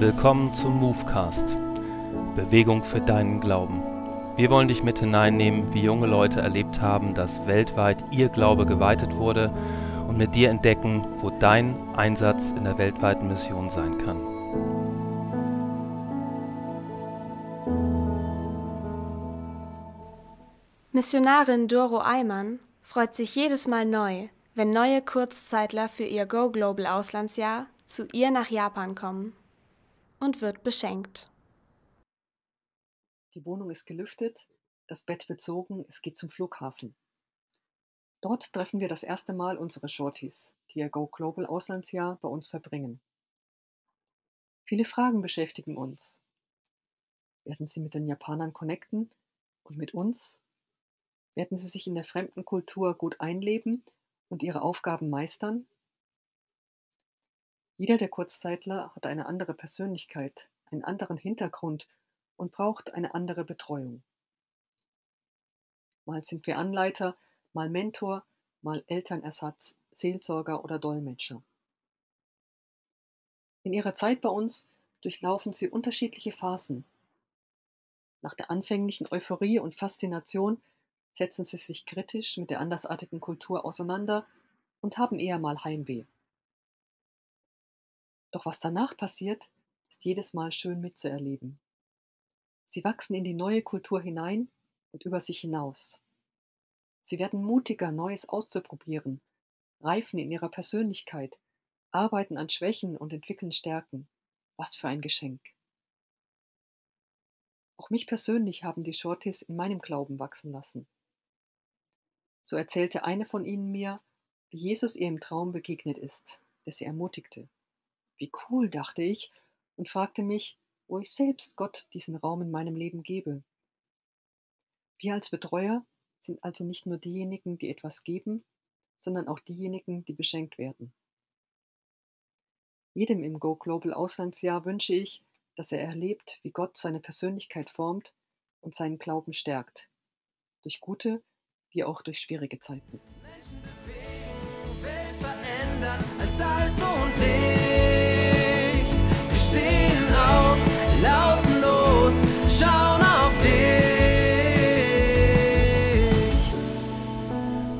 Willkommen zum Movecast. Bewegung für deinen Glauben. Wir wollen dich mit hineinnehmen, wie junge Leute erlebt haben, dass weltweit ihr Glaube geweitet wurde und mit dir entdecken, wo dein Einsatz in der weltweiten Mission sein kann. Missionarin Doro Eimann freut sich jedes Mal neu, wenn neue Kurzzeitler für ihr Go Global Auslandsjahr zu ihr nach Japan kommen und wird beschenkt. Die Wohnung ist gelüftet, das Bett bezogen, es geht zum Flughafen. Dort treffen wir das erste Mal unsere Shorties, die ihr Go Global Auslandsjahr bei uns verbringen. Viele Fragen beschäftigen uns. Werden sie mit den Japanern connecten und mit uns? Werden sie sich in der fremden Kultur gut einleben und ihre Aufgaben meistern? Jeder der Kurzzeitler hat eine andere Persönlichkeit, einen anderen Hintergrund und braucht eine andere Betreuung. Mal sind wir Anleiter, mal Mentor, mal Elternersatz, Seelsorger oder Dolmetscher. In ihrer Zeit bei uns durchlaufen sie unterschiedliche Phasen. Nach der anfänglichen Euphorie und Faszination setzen sie sich kritisch mit der andersartigen Kultur auseinander und haben eher mal Heimweh. Doch was danach passiert, ist jedes Mal schön mitzuerleben. Sie wachsen in die neue Kultur hinein und über sich hinaus. Sie werden mutiger, Neues auszuprobieren, reifen in ihrer Persönlichkeit, arbeiten an Schwächen und entwickeln Stärken. Was für ein Geschenk. Auch mich persönlich haben die Shorties in meinem Glauben wachsen lassen. So erzählte eine von ihnen mir, wie Jesus ihr im Traum begegnet ist, der sie ermutigte. Wie cool, dachte ich und fragte mich, wo ich selbst Gott diesen Raum in meinem Leben gebe. Wir als Betreuer sind also nicht nur diejenigen, die etwas geben, sondern auch diejenigen, die beschenkt werden. Jedem im Go Global Auslandsjahr wünsche ich, dass er erlebt, wie Gott seine Persönlichkeit formt und seinen Glauben stärkt. Durch gute wie auch durch schwierige Zeiten. Menschen bewegen, Welt verändern, als Salz